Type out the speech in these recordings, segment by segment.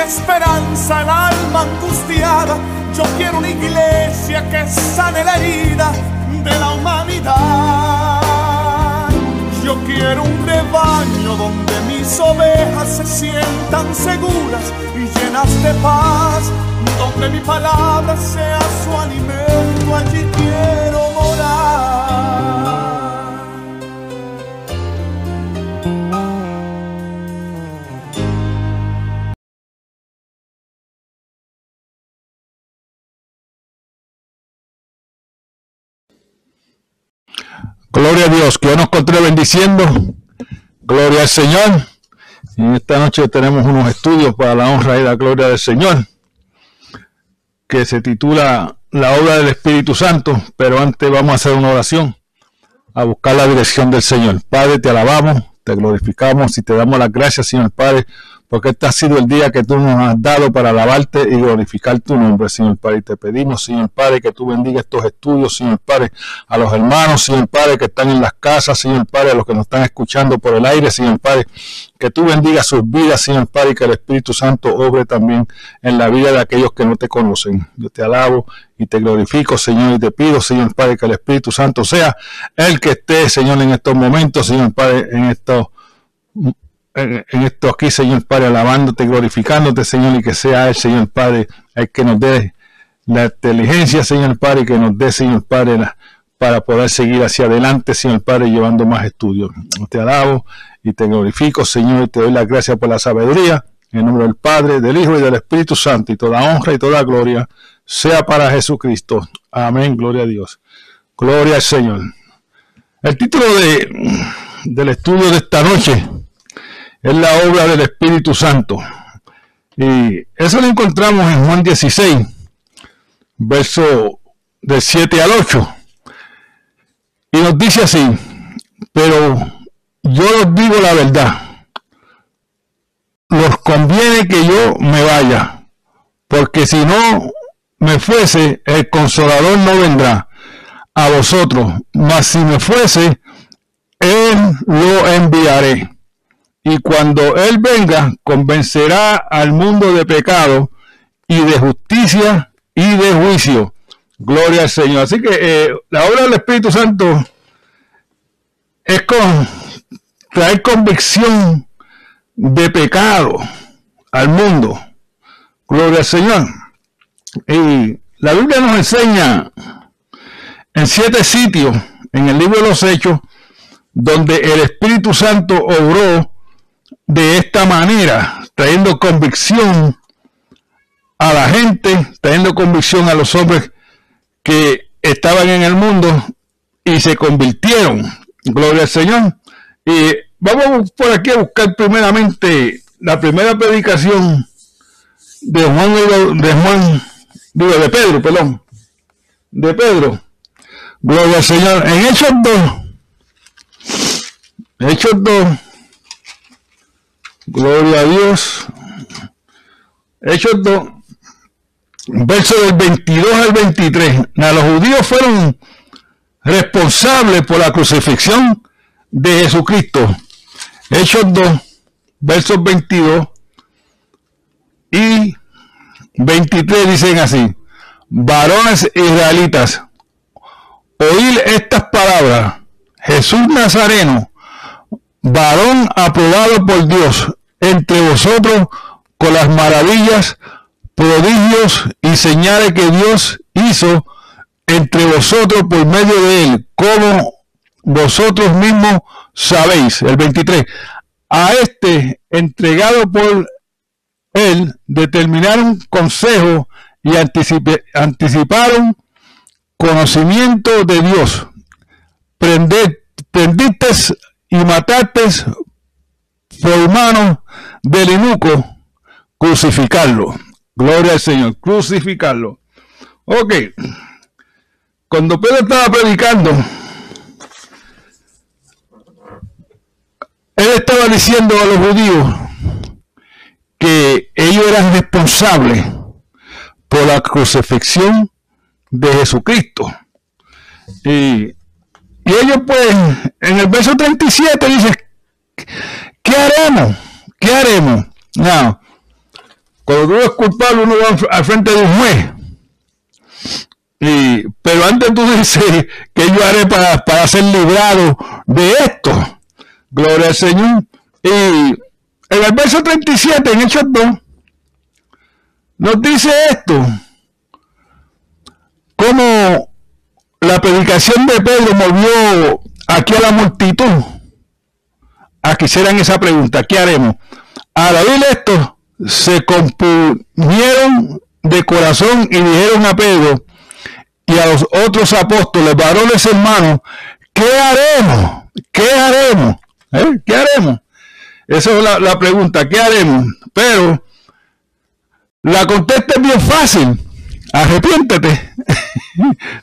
esperanza al alma angustiada. Yo quiero una iglesia que sane la herida de la humanidad. Yo quiero un rebaño donde mis ovejas se sientan seguras y llenas de paz, donde mi palabra sea su alimento, allí quiero morar. Gloria a Dios, que Dios nos continúe bendiciendo. Gloria al Señor. En esta noche tenemos unos estudios para la honra y la gloria del Señor, que se titula La obra del Espíritu Santo, pero antes vamos a hacer una oración, a buscar la dirección del Señor. Padre, te alabamos, te glorificamos y te damos las gracias, Señor Padre, porque este ha sido el día que tú nos has dado para alabarte y glorificar tu nombre, Señor Padre. Y te pedimos, Señor Padre, que tú bendiga estos estudios, Señor Padre, a los hermanos, Señor Padre, que están en las casas, Señor Padre, a los que nos están escuchando por el aire, Señor Padre, que tú bendiga sus vidas, Señor Padre, y que el Espíritu Santo obre también en la vida de aquellos que no te conocen. Yo te alabo y te glorifico, Señor, y te pido, Señor Padre, que el Espíritu Santo sea el que esté, Señor, en estos momentos, Señor Padre, en estos en, esto aquí, Señor Padre, alabándote, glorificándote, Señor, y que sea el Señor Padre el que nos dé la inteligencia, Señor Padre, y que nos dé, Señor Padre, para poder seguir hacia adelante, Señor Padre, llevando más estudios. Te alabo y te glorifico, Señor, y te doy las gracias por la sabiduría. En nombre del Padre, del Hijo y del Espíritu Santo, y toda honra y toda gloria sea para Jesucristo. Amén, gloria a Dios. Gloria al Señor. El título de, del estudio de esta noche es la obra del Espíritu Santo. Y eso lo encontramos en Juan 16, verso del 7 al 8. Y nos dice así, pero yo os digo la verdad, los conviene que yo me vaya, porque si no me fuese, el consolador no vendrá a vosotros, mas si me fuese, él lo enviaré y cuando Él venga, convencerá al mundo de pecado y de justicia y de juicio. Gloria al Señor. Así que eh, la obra del Espíritu Santo es con traer convicción de pecado al mundo. Gloria al Señor. Y la Biblia nos enseña en siete sitios en el libro de los Hechos donde el Espíritu Santo obró de esta manera, trayendo convicción a la gente, trayendo convicción a los hombres que estaban en el mundo y se convirtieron. Gloria al Señor. Y vamos por aquí a buscar primeramente la primera predicación de Juan, de Juan, de Pedro, perdón, de Pedro. Gloria al Señor. En Hechos 2, Hechos 2, Gloria a Dios. Hechos 2, verso del 22 al 23. los judíos fueron responsables por la crucifixión de Jesucristo. Hechos 2, versos 22 y 23 dicen así, varones israelitas, oír estas palabras, Jesús Nazareno, varón aprobado por Dios entre vosotros con las maravillas, prodigios y señales que Dios hizo entre vosotros por medio de él, como vosotros mismos sabéis. El 23. A este entregado por él determinaron consejo y anticiparon conocimiento de Dios. prendiste y mataste por mano del inuco, crucificarlo. Gloria al Señor, crucificarlo. Ok. Cuando Pedro estaba predicando, él estaba diciendo a los judíos que ellos eran responsables por la crucifixión de Jesucristo. Y, ellos pues, en el verso 37 dice, ¿qué haremos? ¿Qué haremos? No, cuando tú eres culpable uno va al frente de un juez. Y, pero antes tú dices que yo haré para, para ser librado de esto. Gloria al Señor. Y en el verso 37, en Hechos 2, nos dice esto. Como la predicación de Pedro movió aquí a la multitud a que hicieran esa pregunta. ¿Qué haremos? Al oír esto, se compunieron de corazón y dijeron a Pedro y a los otros apóstoles, varones hermanos, ¿qué haremos? ¿Qué haremos? ¿Eh? ¿Qué haremos? Esa es la, pregunta, ¿qué haremos? Pero la contesta es bien fácil. Arrepiéntete.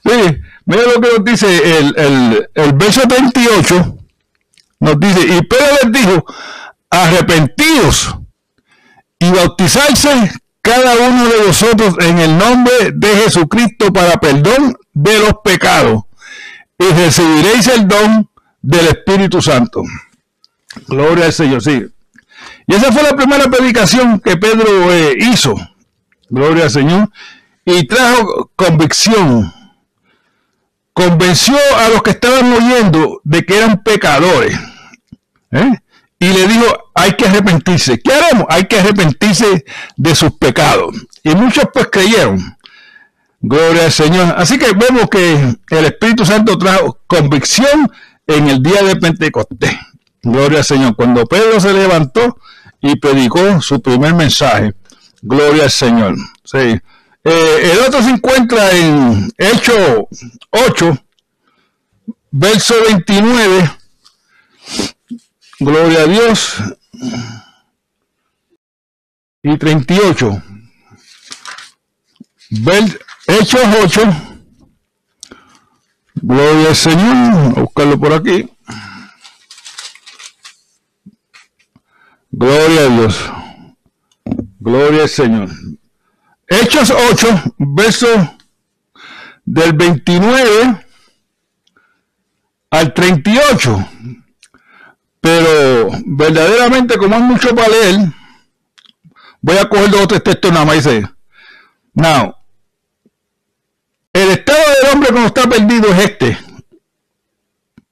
mira lo que nos dice el, el, verso 38. Nos dice, y Pedro les dijo, arrepentidos y bautizarse cada uno de vosotros en el nombre de Jesucristo para perdón de los pecados y recibiréis el don del Espíritu Santo. Gloria al Señor, sí. Y esa fue la primera predicación que Pedro eh, hizo. Gloria al Señor. Y trajo convicción. Convenció a los que estaban oyendo de que eran pecadores. ¿Eh? y le dijo, hay que arrepentirse. ¿Qué haremos? Hay que arrepentirse de sus pecados. Y muchos pues creyeron. Gloria al Señor. Así que vemos que el Espíritu Santo trajo convicción en el día de Pentecostés. Gloria al Señor. Cuando Pedro se levantó y predicó su primer mensaje. Gloria al Señor. Sí. Eh, el otro se encuentra en Hechos 8, verso 29 Gloria a Dios. Y 38. Hechos 8. Gloria al Señor. a buscarlo por aquí. Gloria a Dios. Gloria al Señor. Hechos 8, verso del 29 al 38. Pero verdaderamente, como hay mucho para leer, voy a coger dos o textos nada más. Dice, now, el estado del hombre cuando está perdido es este,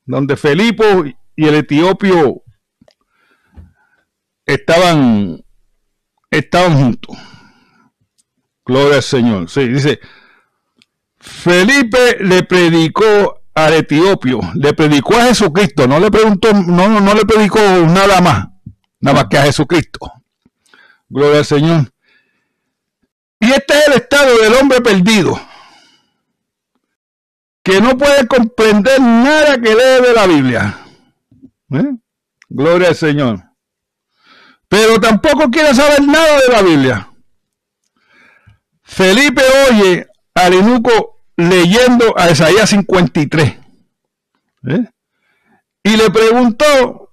donde Felipe y el etiopio estaban, estaban juntos. Gloria al Señor. Sí, dice, Felipe le predicó al etiopio, le predicó a Jesucristo, no le preguntó, no, no le predicó nada más, nada más que a Jesucristo. Gloria al Señor. Y este es el estado del hombre perdido, que no puede comprender nada que lee de la Biblia. ¿Eh? Gloria al Señor. Pero tampoco quiere saber nada de la Biblia. Felipe oye al eunuco leyendo a Isaías 53. ¿eh? Y le preguntó,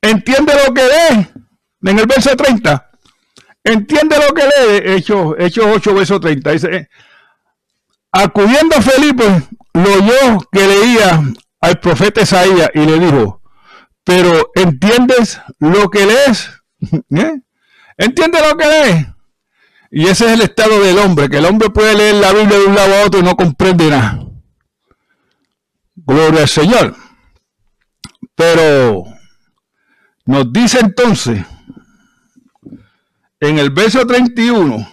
¿entiende lo que lee? En el verso 30. ¿Entiende lo que lee? Hechos, Hechos 8, verso 30. Dice, acudiendo a Felipe, lo oyó que leía al profeta Isaías y le dijo, pero ¿entiendes lo que lees? ¿Eh? ¿Entiendes lo que lees? Y ese es el estado del hombre, que el hombre puede leer la Biblia de un lado a otro y no comprende nada. Gloria al Señor. Pero nos dice entonces, en el verso 31,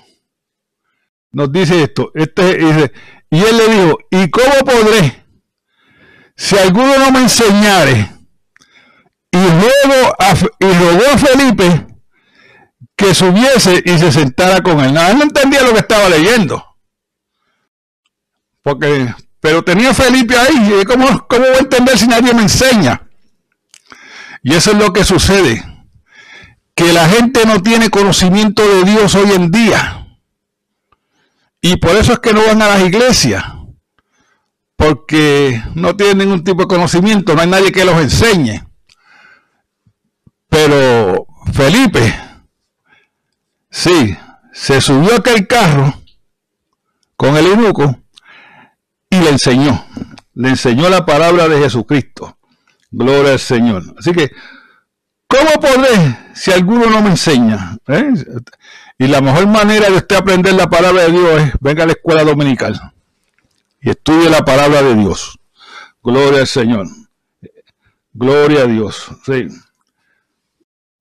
nos dice esto, este, dice, y él le dijo, ¿y cómo podré? Si alguno no me enseñare, y, luego y rogó a Felipe que subiese y se sentara con él. No, él no entendía lo que estaba leyendo. Porque, pero tenía Felipe ahí. ¿Cómo, ¿Cómo voy a entender si nadie me enseña? Y eso es lo que sucede. Que la gente no tiene conocimiento de Dios hoy en día. Y por eso es que no van a las iglesias. Porque no tienen ningún tipo de conocimiento. No hay nadie que los enseñe. Pero Felipe Sí, se subió aquel carro con el eunuco y le enseñó. Le enseñó la palabra de Jesucristo. Gloria al Señor. Así que, ¿cómo podré si alguno no me enseña? ¿Eh? Y la mejor manera de usted aprender la palabra de Dios es venga a la escuela dominical y estudie la palabra de Dios. Gloria al Señor. Gloria a Dios. Sí.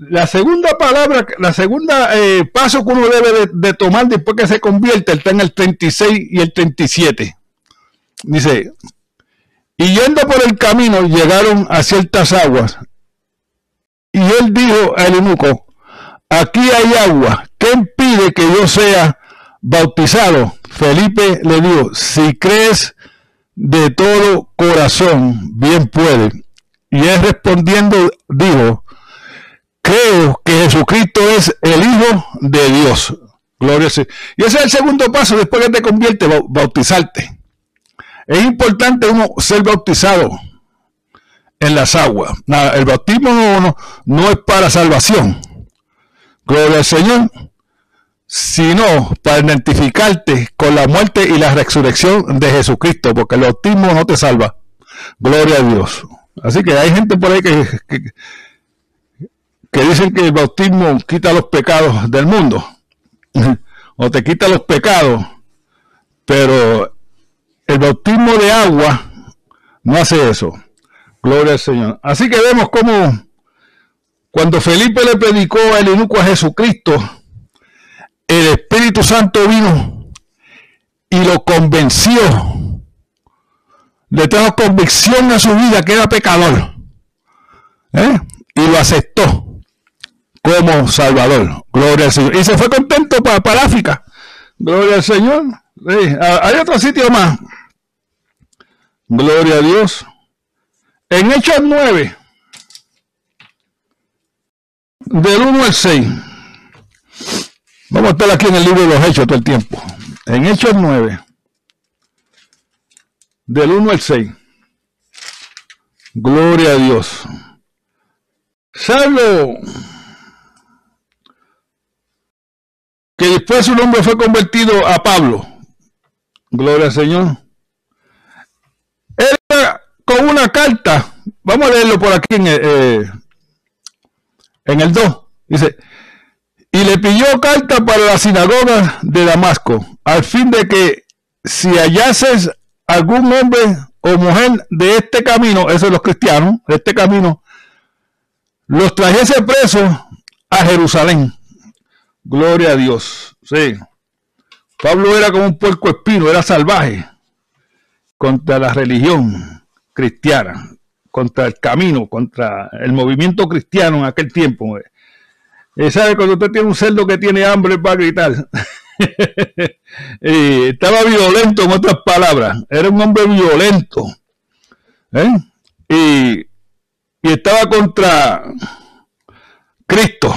La segunda palabra, la segunda eh, paso que uno debe de, tomar después que se convierte está en el 36 y el 37. Dice, y yendo por el camino llegaron a ciertas aguas. Y él dijo al eunuco, aquí hay agua, ¿qué impide que yo sea bautizado? Felipe le dijo, si crees de todo corazón, bien puede. Y él respondiendo dijo, creo que Jesucristo es el Hijo de Dios. Gloria a. Y ese es el segundo paso después que te convierte, bautizarte. Es importante uno ser bautizado en las aguas. el bautismo no, no, es para salvación. Gloria al Señor. Sino para identificarte con la muerte y la resurrección de Jesucristo, porque el bautismo no te salva. Gloria a Dios. Así que hay gente por ahí que dicen que el bautismo quita los pecados del mundo, o te quita los pecados, pero el bautismo de agua no hace eso. Gloria al Señor. Así que vemos cómo cuando Felipe le predicó el eunuco a Jesucristo, el Espíritu Santo vino y lo convenció. Le trajo convicción a su vida que era pecador. ¿eh? Y lo aceptó como Salvador. Gloria al Señor. Y se fue contento para, para África. Gloria al Señor. hay otro sitio más. Gloria a Dios. En Hechos 9, del 1 al 6. Vamos a estar aquí en el libro de los Hechos todo el tiempo. En Hechos 9, del 1 al 6. Gloria a Dios. Salvo que después su nombre fue convertido a Pablo. Gloria al Señor. Era con una carta, vamos a leerlo por aquí en, eh, el 2. Dice, y le pidió carta para la sinagoga de Damasco, al fin de que si hallases algún hombre o mujer de este camino, eso es los cristianos, de este camino, los trajese presos a Jerusalén. Gloria a Dios. Sí. Pablo era como un puerco espino, era salvaje contra la religión cristiana, contra el camino, contra el movimiento cristiano en aquel tiempo. Eh, ¿Sabe? Cuando usted tiene un cerdo que tiene hambre va a gritar. estaba violento, en otras palabras. Era un hombre violento. ¿eh? Y, y estaba contra Cristo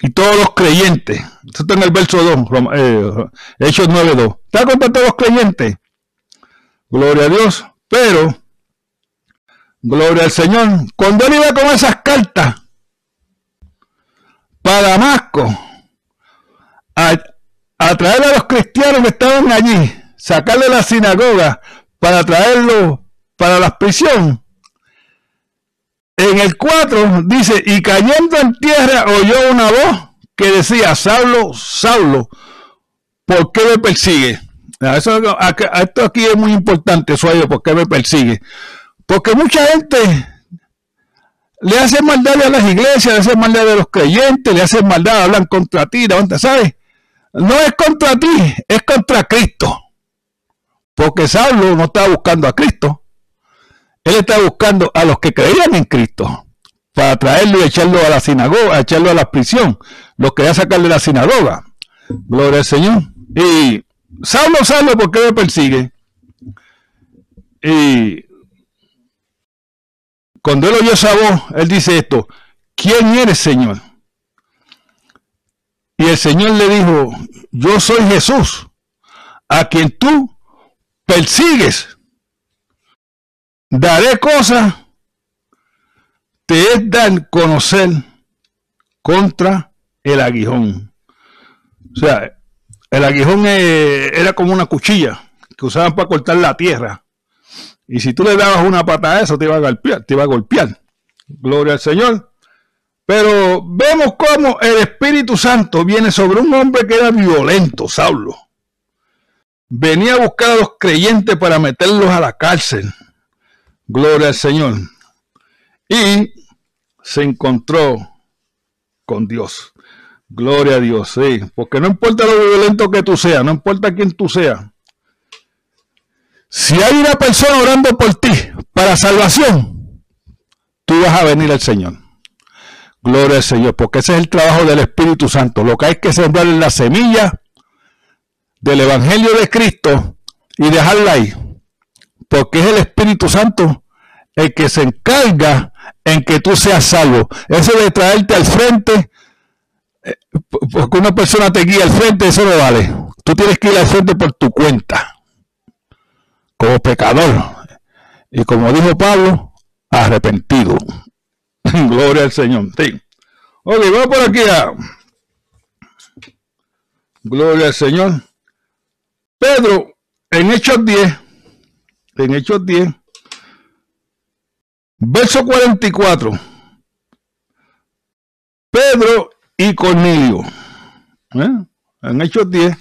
y todos los creyentes. Esto está en el verso 2, eh, Hechos 9.2. Está contra todos los creyentes. Gloria a Dios. Pero, gloria al Señor. Cuando él iba con esas cartas para Damasco, a, traer a los cristianos que estaban allí, sacarle la sinagoga para traerlos para la prisión, en el 4 dice, y cayendo en tierra oyó una voz que decía, Saulo, Saulo, ¿por qué me persigue? Eso, esto aquí es muy importante, suave, ¿por qué me persigue? Porque mucha gente le hace maldad a las iglesias, le hace maldad a los creyentes, le hace maldad, hablan contra ti, ¿sabes? No es contra ti, es contra Cristo. Porque Saulo no estaba buscando a Cristo. Él estaba buscando a los que creían en Cristo para traerlo y echarlo a la sinagoga, echarlo a la prisión. Los quería sacar de la sinagoga. Gloria al Señor. Y Saulo, Saulo, ¿por qué me persigue? Y cuando él oyó esa voz, él dice esto, ¿quién eres, Señor? Y el Señor le dijo, yo soy Jesús, a quien tú persigues. Daré cosas, te es conocer contra el aguijón. O sea, el aguijón era como una cuchilla que usaban para cortar la tierra. Y si tú le dabas una pata a eso, te iba a golpear, te iba a golpear. Gloria al Señor. Pero vemos cómo el Espíritu Santo viene sobre un hombre que era violento, Saulo. Venía a buscar a los creyentes para meterlos a la cárcel. Gloria al Señor. Y se encontró con Dios. Gloria a Dios, sí. Porque no importa lo violento que tú seas, no importa quién tú seas. Si hay una persona orando por ti para salvación, tú vas a venir al Señor. Gloria al Señor, porque ese es el trabajo del Espíritu Santo. Lo que hay que sembrar es la semilla del Evangelio de Cristo y dejarla ahí. Porque es el Espíritu Santo el que se encarga en que tú seas salvo. Eso de traerte al frente, eh, porque una persona te guía al frente, eso no vale. Tú tienes que ir al frente por tu cuenta como pecador. Y como dijo Pablo, arrepentido. Gloria al Señor. Sí. Ok, vamos por aquí a... Gloria al Señor. Pedro, en Hechos 10, en Hechos 10, verso 44. Pedro y Cornelio. ¿eh? En Hechos 10,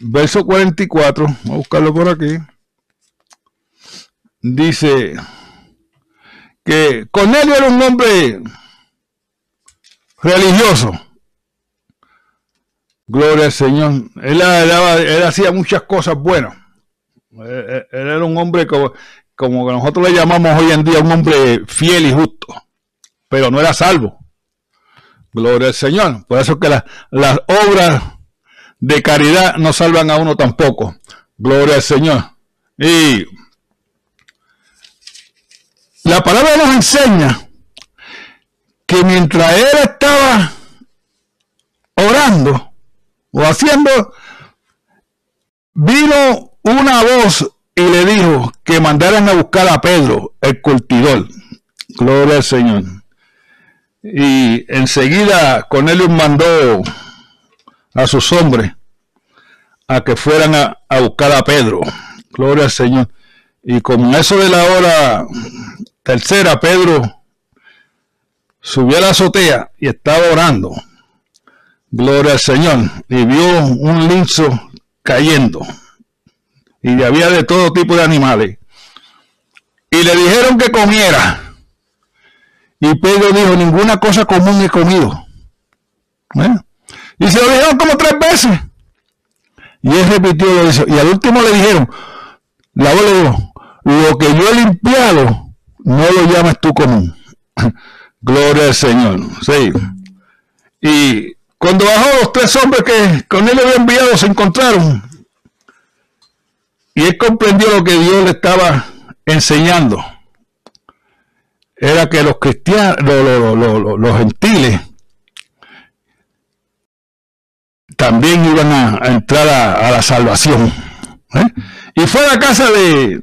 verso 44, vamos a buscarlo por aquí, dice que Cornelio era un hombre religioso. Gloria al Señor. Él, hacía muchas cosas buenas. Él, era un hombre como, como nosotros le llamamos hoy en día un hombre fiel y justo, pero no era salvo. Gloria al Señor. Por eso que las obras de caridad no salvan a uno tampoco. Gloria al Señor. Y la palabra nos enseña que mientras él estaba orando o haciendo, vino una voz y le dijo que mandaran a buscar a Pedro, el cultidor. Gloria al Señor. Y enseguida Cornelio mandó a sus hombres a que fueran a, buscar a Pedro. Gloria al Señor. Y como eso de la hora tercera, Pedro subió a la azotea y estaba orando. Gloria al Señor. Y vio un linzo cayendo. Y había de todo tipo de animales. Y le dijeron que comiera. Y Pedro dijo, ninguna cosa común he comido. ¿Eh? Y se lo dijeron como tres veces. Y él repitió eso. Y al último le dijeron, la voz le dijo, lo que yo he limpiado, no lo llamas tú común. Gloria al Señor. Sí. Y cuando bajó los tres hombres que con él había enviado se encontraron. Y él comprendió lo que Dios le estaba enseñando. Era que los cristianos, los gentiles, también iban a, entrar a, la salvación. ¿eh? Y fue a la casa de,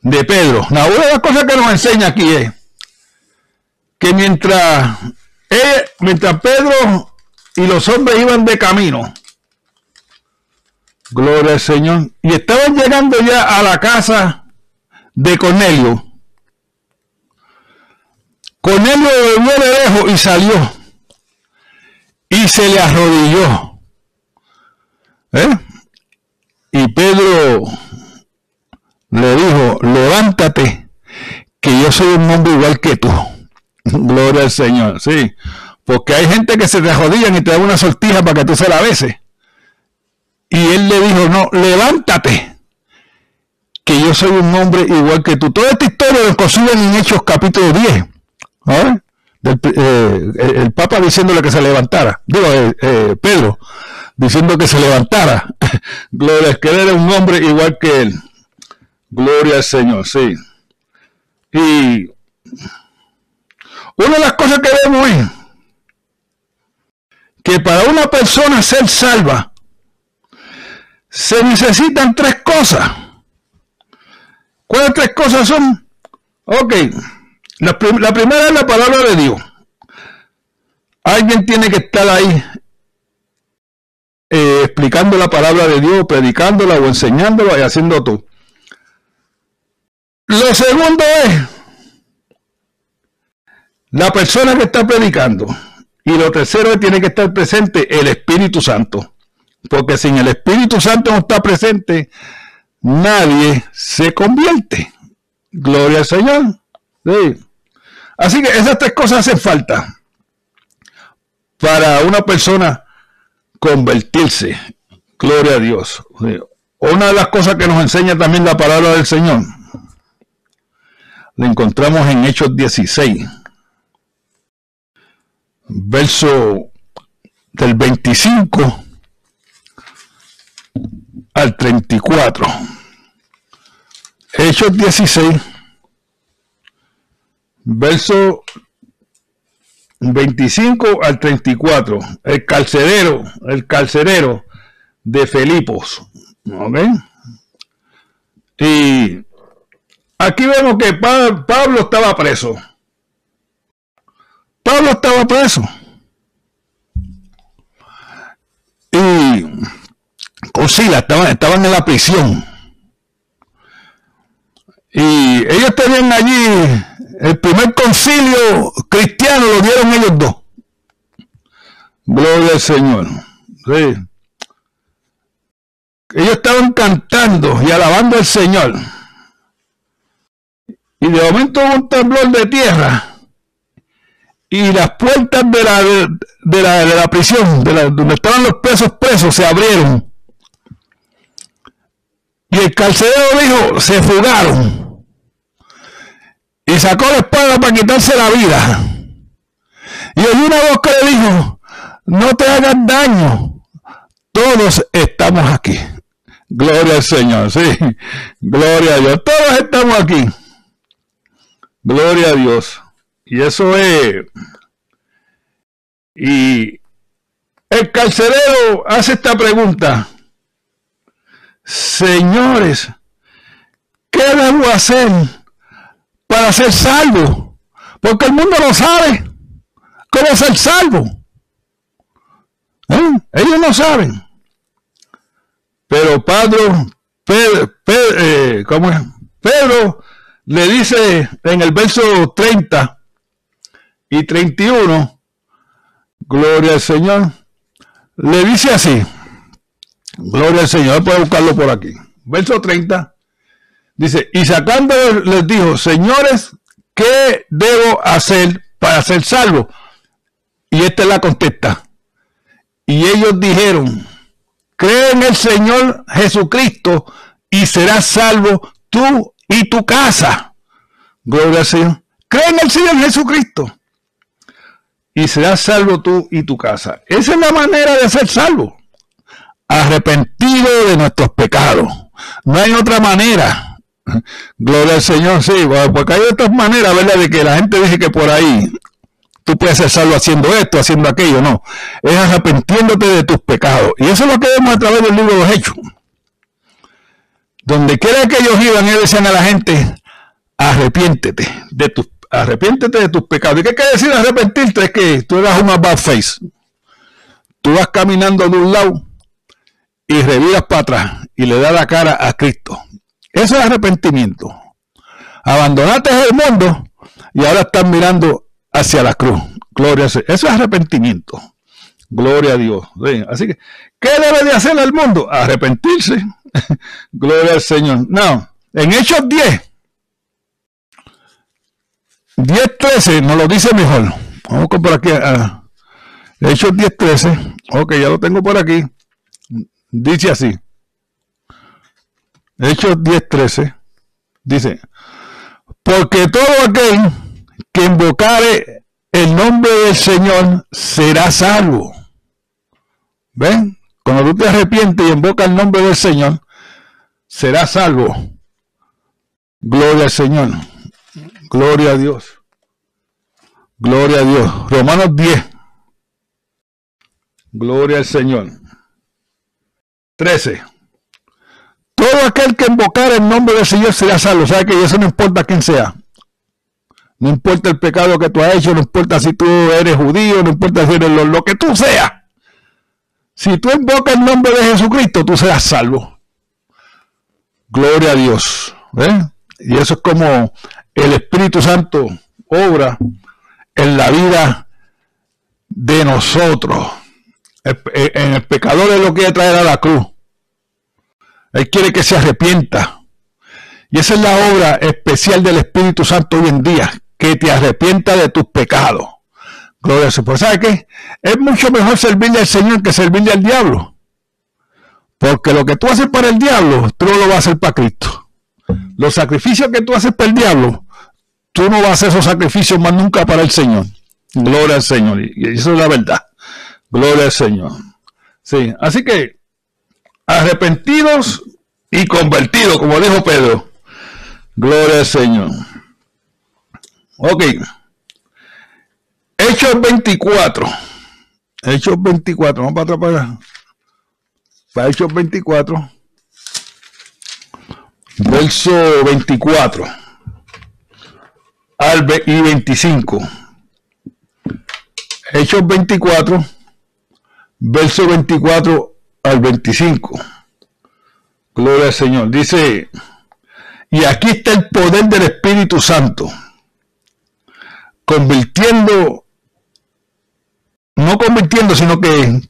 de Pedro. una de las cosas que nos enseña aquí es que mientras, mientras Pedro y los hombres iban de camino, gloria al Señor, y estaban llegando ya a la casa de Cornelio, Cornelio lo de lejos y salió. Y se le arrodilló. ¿Eh? Y Pedro le dijo, levántate, que yo soy un hombre igual que tú. Gloria al Señor, sí. Porque hay gente que se te arrodillan y te da una sortija para que tú se la beses. Y él le dijo, no, levántate, que yo soy un hombre igual que tú. Toda esta historia lo consiguen en Hechos capítulo 10. Eh, el, Papa diciéndole que se levantara. Digo, eh, eh, Pedro diciendo que se levantara. Gloria, que él era un hombre igual que él. Gloria al Señor, sí. Y una de las cosas que vemos es que para una persona ser salva se necesitan tres cosas. ¿Cuáles tres cosas son? Ok, la, primera es la palabra de Dios. Alguien tiene que estar ahí eh, explicando la palabra de Dios, predicándola o enseñándola y haciendo todo. Lo segundo es la persona que está predicando. Y lo tercero es tiene que estar presente el Espíritu Santo. Porque sin el Espíritu Santo no está presente, nadie se convierte. Gloria al Señor. Así que esas tres cosas hacen falta para una persona convertirse. Gloria a Dios. Una de las cosas que nos enseña también la palabra del Señor, la encontramos en Hechos 16, verso del 25 al 34. Hechos 16, verso 25 al 34. El carcelero, el carcelero de Felipos. ¿Ok? Y aquí vemos que Pablo estaba preso. Pablo estaba preso. Y con estaban, estaban en la prisión. Y ellos tenían allí el primer concilio cristiano, lo dieron ellos dos. Gloria al Señor. Ellos estaban cantando y alabando al Señor. Y de momento hubo un temblor de tierra. Y las puertas de la, de, la, de la prisión, de la, donde estaban los presos presos, se abrieron. Y el carcelero dijo, se fugaron. Y sacó la espada para quitarse la vida. Y oyó una voz que le dijo, no te hagas daño. Todos estamos aquí. Gloria al Señor, sí. Gloria a Dios. Todos estamos aquí. Gloria a Dios. Y eso es. Y el carcelero hace esta pregunta. Señores, ¿qué debo hacer para ser salvo? Porque el mundo no sabe cómo ser salvo. ¿Eh? Ellos no saben. Pero Pedro, Pedro, eh, ¿cómo es? Pedro le dice en el verso 30 y 31, gloria al Señor, le dice así, Gloria al Señor, puede buscarlo por aquí. Verso 30. Dice, y sacando les dijo, señores, ¿qué debo hacer para ser salvo? Y esta es la contesta. Y ellos dijeron, cree en el Señor Jesucristo y serás salvo tú y tu casa. Gloria al Señor. Cree en el Señor Jesucristo y serás salvo tú y tu casa. Esa es la manera de ser salvo arrepentido de nuestros pecados. No hay otra manera. Gloria al Señor, sí, porque hay otras maneras, ¿verdad? De que la gente dice que por ahí tú puedes ser haciendo esto, haciendo aquello, no. Es arrepentiéndote de tus pecados. Y eso es lo que vemos a través del libro de los Hechos. Donde quiera que ellos iban, ellos decían a la gente, arrepiéntete de tus, arrepiéntete de tus pecados. ¿Y qué quiere decir arrepentirte? Es que tú eras una bad face. Tú vas caminando de un lado y reviras para atrás y le das la cara a Cristo. Eso es arrepentimiento. Abandonaste el mundo y ahora estás mirando hacia la cruz. Gloria a Dios. Eso es arrepentimiento. Gloria a Dios. Así que, ¿qué debe de hacer el mundo? Arrepentirse. Gloria al Señor. No, en Hechos 10, 10, 13, nos lo dice mejor. Vamos por aquí. A Hechos 10, 13. Ok, ya lo tengo por aquí. Dice así. Hechos 10, 13. Dice, porque todo aquel que invocare el nombre del Señor será salvo. ¿Ven? Cuando tú te arrepientes y invocas el nombre del Señor, será salvo. Gloria al Señor. Gloria a Dios. Gloria a Dios. Romanos 10. Gloria al Señor. 13. Todo aquel que invocar el nombre del Señor será salvo. Sea que eso no importa quién sea. No importa el pecado que tú has hecho, no importa si tú eres judío, no importa si eres lo, que tú seas. Si tú invocas el nombre de Jesucristo, tú serás salvo. Gloria a Dios. Y eso es como el Espíritu Santo obra en la vida de nosotros. En el pecador es lo que traer a la cruz. Él quiere que se arrepienta. Y esa es la obra especial del Espíritu Santo hoy en día, que te arrepienta de tus pecados. Gloria a Dios. ¿sabe qué? Es mucho mejor servirle al Señor que servirle al diablo. Porque lo que tú haces para el diablo, tú no lo vas a hacer para Cristo. Los sacrificios que tú haces para el diablo, tú no vas a hacer esos sacrificios más nunca para el Señor. Gloria al Señor. Y eso es la verdad. Gloria al Señor. Sí, así que arrepentidos y convertidos, como dijo Pedro. Gloria al Señor. Ok. Hechos 24. Hechos 24. Vamos para atrás para, para Hechos 24. Verso 24 al y 25. Hechos 24, verso 24 al 25. Gloria al Señor. Dice, y aquí está el poder del Espíritu Santo, convirtiendo, no convirtiendo, sino que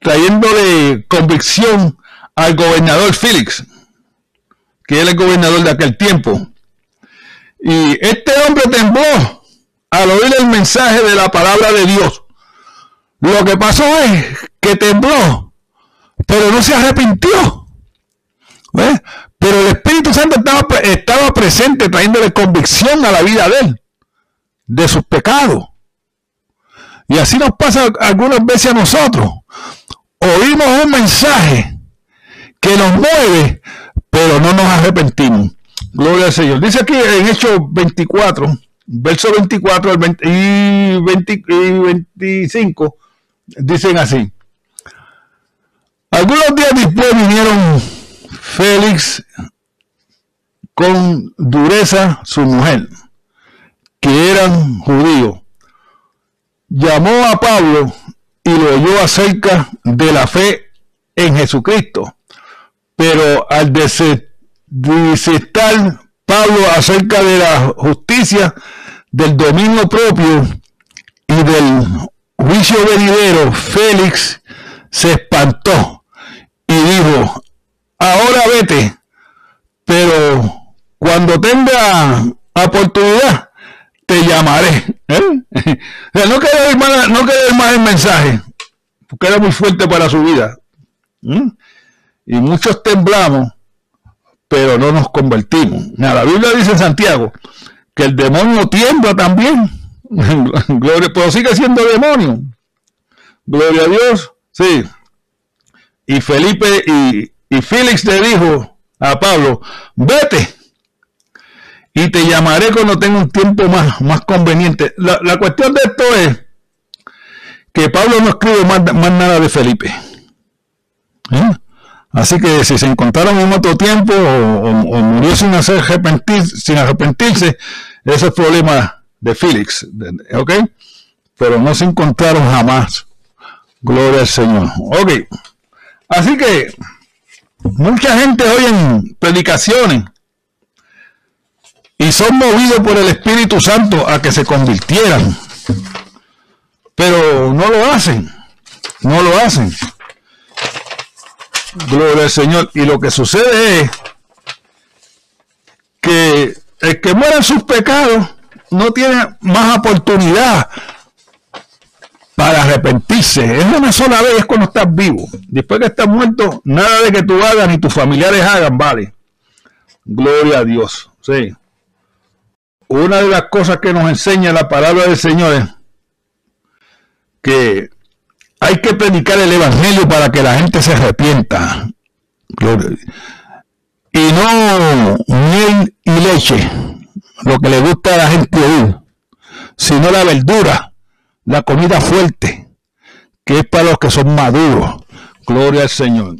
trayéndole convicción al gobernador Félix, que era el gobernador de aquel tiempo. Y este hombre tembló al oír el mensaje de la palabra de Dios. Lo que pasó es que tembló pero no se arrepintió. Pero el Espíritu Santo estaba, estaba presente trayéndole convicción a la vida de él, de sus pecados. Y así nos pasa algunas veces a nosotros. Oímos un mensaje que nos mueve, pero no nos arrepentimos. Gloria al Señor. Dice aquí en Hechos 24, verso 24 y, 25, dicen así. Algunos días después vinieron Félix con dureza su mujer, que eran judíos. Llamó a Pablo y lo oyó acerca de la fe en Jesucristo. Pero al disestar Pablo acerca de la justicia, del dominio propio y del juicio venidero, Félix se espantó y dijo, ahora vete, pero cuando tenga oportunidad, te llamaré. ¿eh? no quería más, no más el mensaje, porque era muy fuerte para su vida. Y muchos temblamos, pero no nos convertimos. La Biblia dice en Santiago que el demonio tiembla también. Gloria, pero sigue siendo demonio. Gloria a Dios. Sí. Y Felipe y, y Félix le dijo a Pablo, vete y te llamaré cuando tenga un tiempo más, más conveniente. La, cuestión de esto es que Pablo no escribe más, nada de Felipe. ¿Eh? Así que si se encontraron en otro tiempo o, murió sin, hacer sin arrepentirse, ese es el problema de Félix. ¿Ok? Pero no se encontraron jamás. Gloria al Señor. Ok. Así que mucha gente oye predicaciones y son movidos por el Espíritu Santo a que se convirtieran. Pero no lo hacen, no lo hacen. Gloria al Señor. Y lo que sucede es que el que muere en sus pecados no tiene más oportunidad para arrepentirse. Es una sola vez cuando estás vivo. Después que estás muerto, nada de que tú hagas ni tus familiares hagan, vale. Gloria a Dios. Sí. Una de las cosas que nos enseña la palabra del Señor es que hay que predicar el Evangelio para que la gente se arrepienta. Y no miel y leche, lo que le gusta a la gente oír, sino la verdura la comida fuerte, que es para los que son maduros. Gloria al Señor.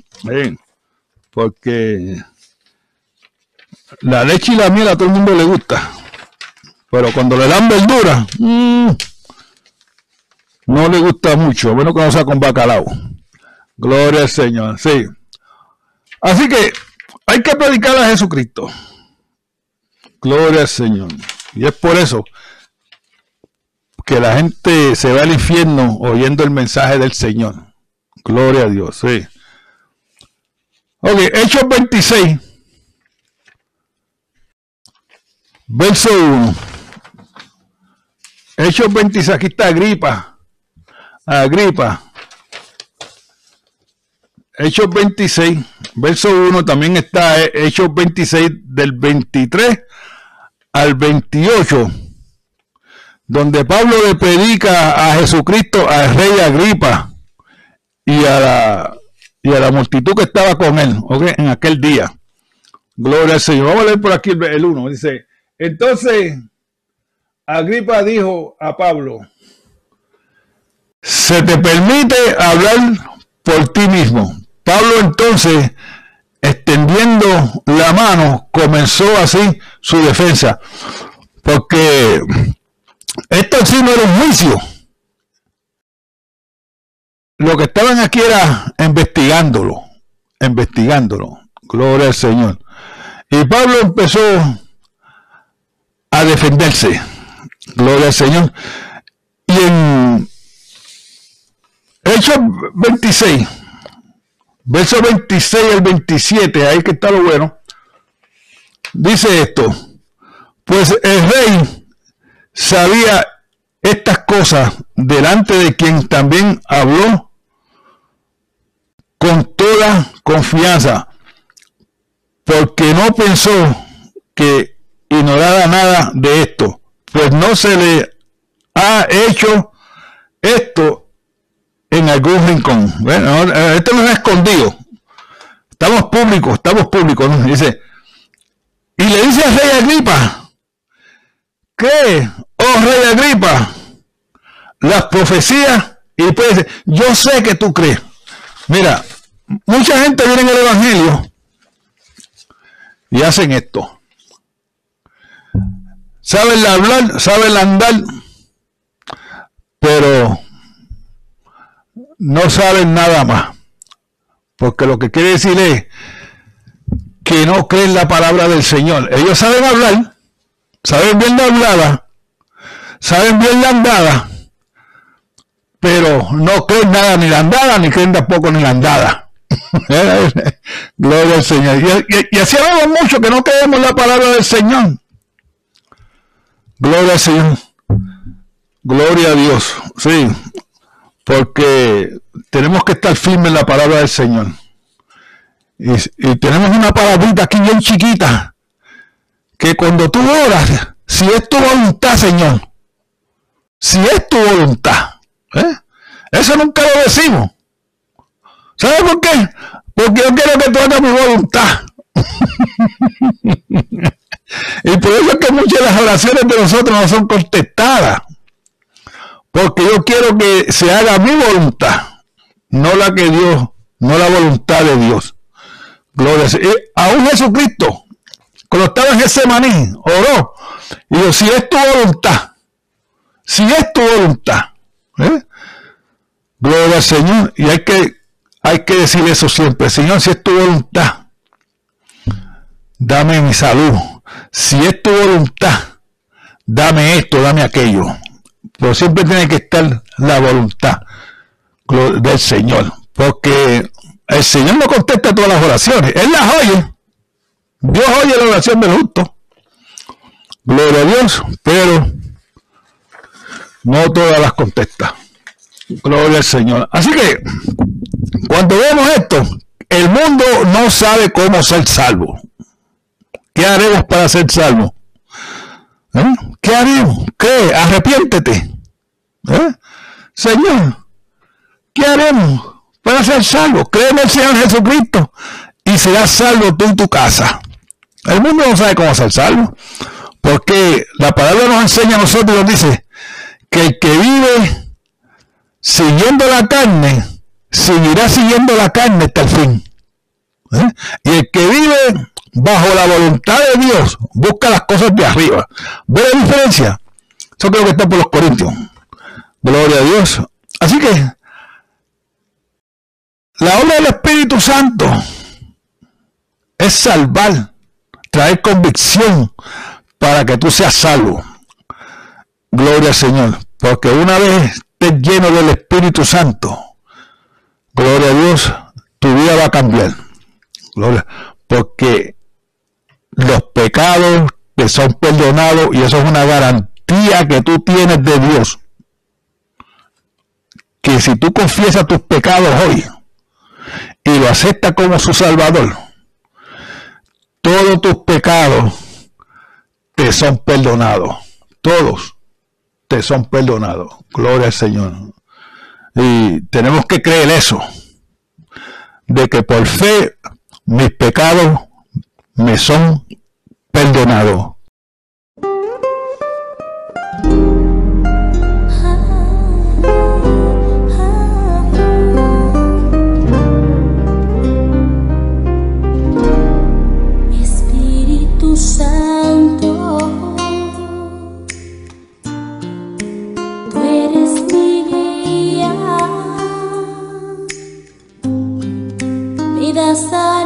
Porque la leche y la miel a todo el mundo le gusta. Pero cuando le dan verdura, mm, no le gusta mucho, bueno cuando sea con bacalao. Gloria al Señor, sí. Así que hay que predicar a Jesucristo. Gloria al Señor. Y es por eso que la gente se va al infierno oyendo el mensaje del Señor. Gloria a Dios, sí. Ok, Hechos 26, verso 1. Hechos 26, aquí está Agripa. Agripa. Hechos 26, verso 1, también está Hechos 26 del 23 al 28 donde Pablo le predica a Jesucristo al rey Agripa y a la, y a la multitud que estaba con él en aquel día. Gloria al Señor. Vamos a leer por aquí el 1. Dice, entonces Agripa dijo a Pablo, se te permite hablar por ti mismo. Pablo entonces, extendiendo la mano, comenzó así su defensa. Porque esto sí no era un juicio. Lo que estaban aquí era investigándolo, investigándolo. Gloria al Señor. Y Pablo empezó a defenderse. Gloria al Señor. Y en Hechos 26, verso 26 al 27, ahí que está lo bueno, dice esto, pues el rey sabía estas cosas delante de quien también habló con toda confianza, porque no pensó que ignorara nada de esto, pues no se le ha hecho esto en algún rincón. Bueno, esto no es escondido. Estamos públicos, estamos públicos. Dice, y le dice al rey Agripa, ¿Qué, oh rey Agripa? Las profecías, y pues yo sé que tú crees. Mira, mucha gente viene en el Evangelio y hacen esto. Saben hablar, saben andar, pero no saben nada más. Porque lo que quiere decir es que no creen la palabra del Señor. Ellos saben hablar, saben bien la hablada, saben bien la andada, pero no creen nada ni la andada, ni creen tampoco ni la andada. Gloria al Señor. Y, así hablamos mucho que no creemos la palabra del Señor. Gloria al Señor. Gloria a Dios. Sí. Porque tenemos que estar firmes en la palabra del Señor. Y, y tenemos una palabrita aquí bien chiquita que cuando tú oras, si es tu voluntad, Señor, si es tu voluntad, ¿eh? eso nunca lo decimos. ¿Sabes por qué? Porque yo quiero que tú hagas mi voluntad. y por eso es que muchas de las oraciones de nosotros no son contestadas. Porque yo quiero que se haga mi voluntad, no la que Dios, no la voluntad de Dios. Gloria a Aún Jesucristo cuando estaba en ese maní, oró. Y dijo, si es tu voluntad, si es tu voluntad, ¿eh? gloria al Señor. Y hay que, hay que decir eso siempre, Señor, si es tu voluntad, dame mi salud. Si es tu voluntad, dame esto, dame aquello. pero siempre tiene que estar la voluntad del Señor, porque el Señor no contesta todas las oraciones, Él las oye. Dios oye la oración del justo. Gloria a Dios, pero no todas las contesta. Gloria al Señor. Así que, cuando vemos esto, el mundo no sabe cómo ser salvo. ¿Qué haremos para ser salvo? ¿Eh? ¿Qué haremos? ¿Qué? Arrepiéntete. ¿Eh? Señor, ¿qué haremos para ser salvo? Cree en el Señor Jesucristo y serás salvo tú y tu casa. El mundo no sabe cómo ser salvo. Porque la palabra nos enseña a nosotros, nos dice que el que vive siguiendo la carne, seguirá siguiendo la carne hasta el fin. ¿Eh? Y el que vive bajo la voluntad de Dios, busca las cosas de arriba. ¿Ve la diferencia? Eso creo que está por los Corintios. Gloria a Dios. Así que la obra del Espíritu Santo es salvar, traer convicción para que tú seas salvo. Gloria al Señor. Porque una vez estés lleno del Espíritu Santo, gloria a Dios, tu vida va a cambiar. Gloria. Porque los pecados te son perdonados y eso es una garantía que tú tienes de Dios. Que si tú confiesas tus pecados hoy y lo aceptas como su Salvador, todos tus pecados te son perdonados. Todos te son perdonados. Gloria al Señor. Y tenemos que creer eso. De que por fe mis pecados me son perdonados. Hasta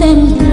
que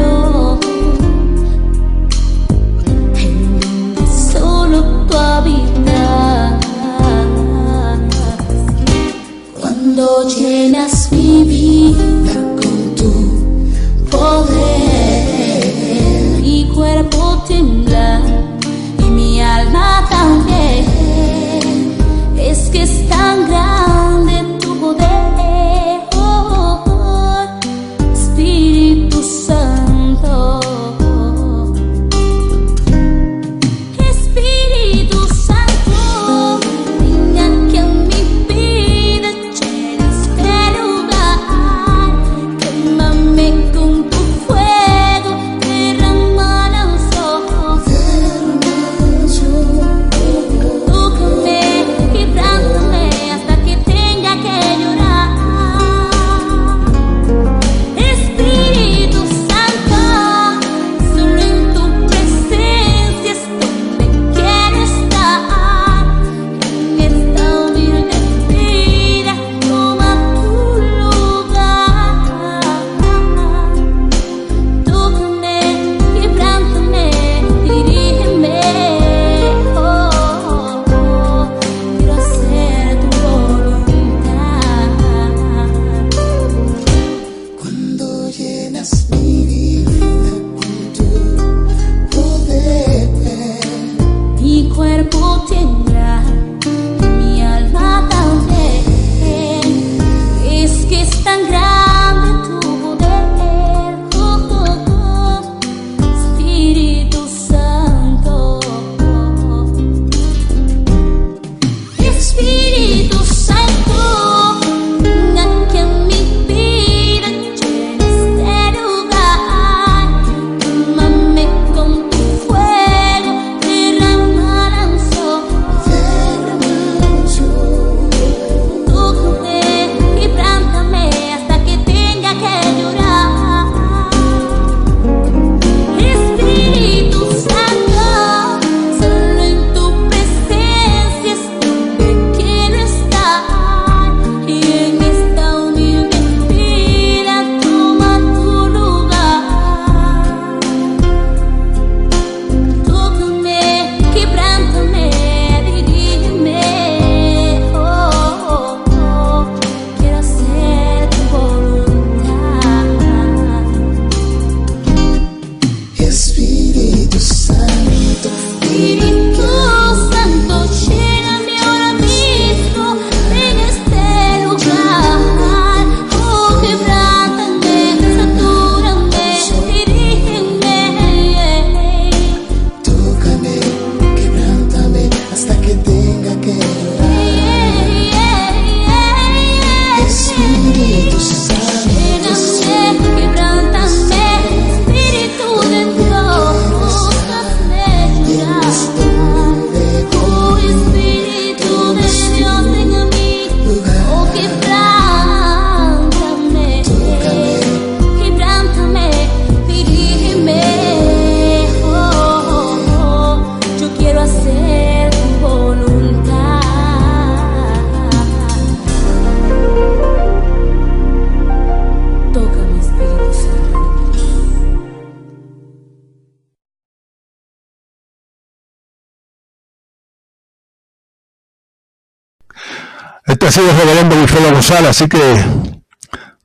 sido el reverendo Wilfredo González, así que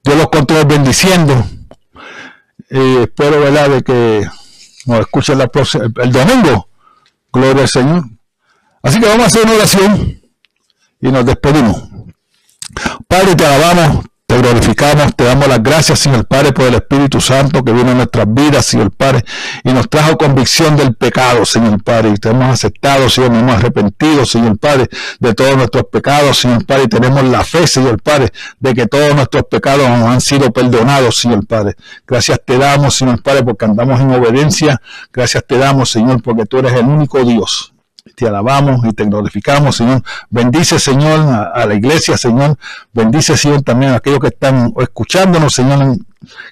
Dios los continúe bendiciendo. Y espero, ¿verdad?, de que nos escuchen el domingo. Gloria al Señor. Así que vamos a hacer una oración y nos despedimos. Padre, te alabamos, glorificamos, te damos las gracias, Señor Padre, por el Espíritu Santo que viene a nuestras vidas, Señor Padre, y nos trajo convicción del pecado, Señor Padre, y te hemos aceptado, Señor, nos hemos arrepentido, Señor Padre, de todos nuestros pecados, Señor Padre, y tenemos la fe, Señor Padre, de que todos nuestros pecados nos han sido perdonados, Señor Padre. Gracias te damos, Señor Padre, porque andamos en obediencia. Gracias te damos, Señor, porque tú eres el único Dios te alabamos y te glorificamos, Señor. Bendice, Señor, a, la iglesia, Señor. Bendice, Señor, también a aquellos que están escuchándonos, Señor.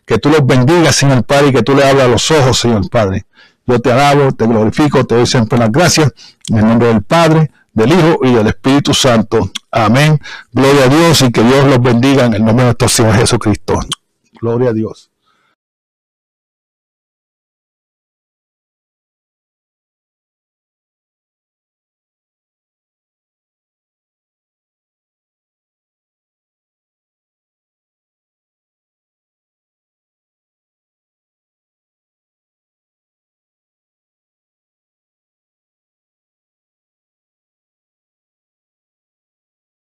Que tú los bendigas, Señor Padre, y que tú le abras los ojos, Señor Padre. Yo te alabo, te glorifico, te doy siempre las gracias. En el nombre del Padre, del Hijo y del Espíritu Santo. Amén. Gloria a Dios y que Dios los bendiga en el nombre de nuestro Señor Jesucristo. Gloria a Dios.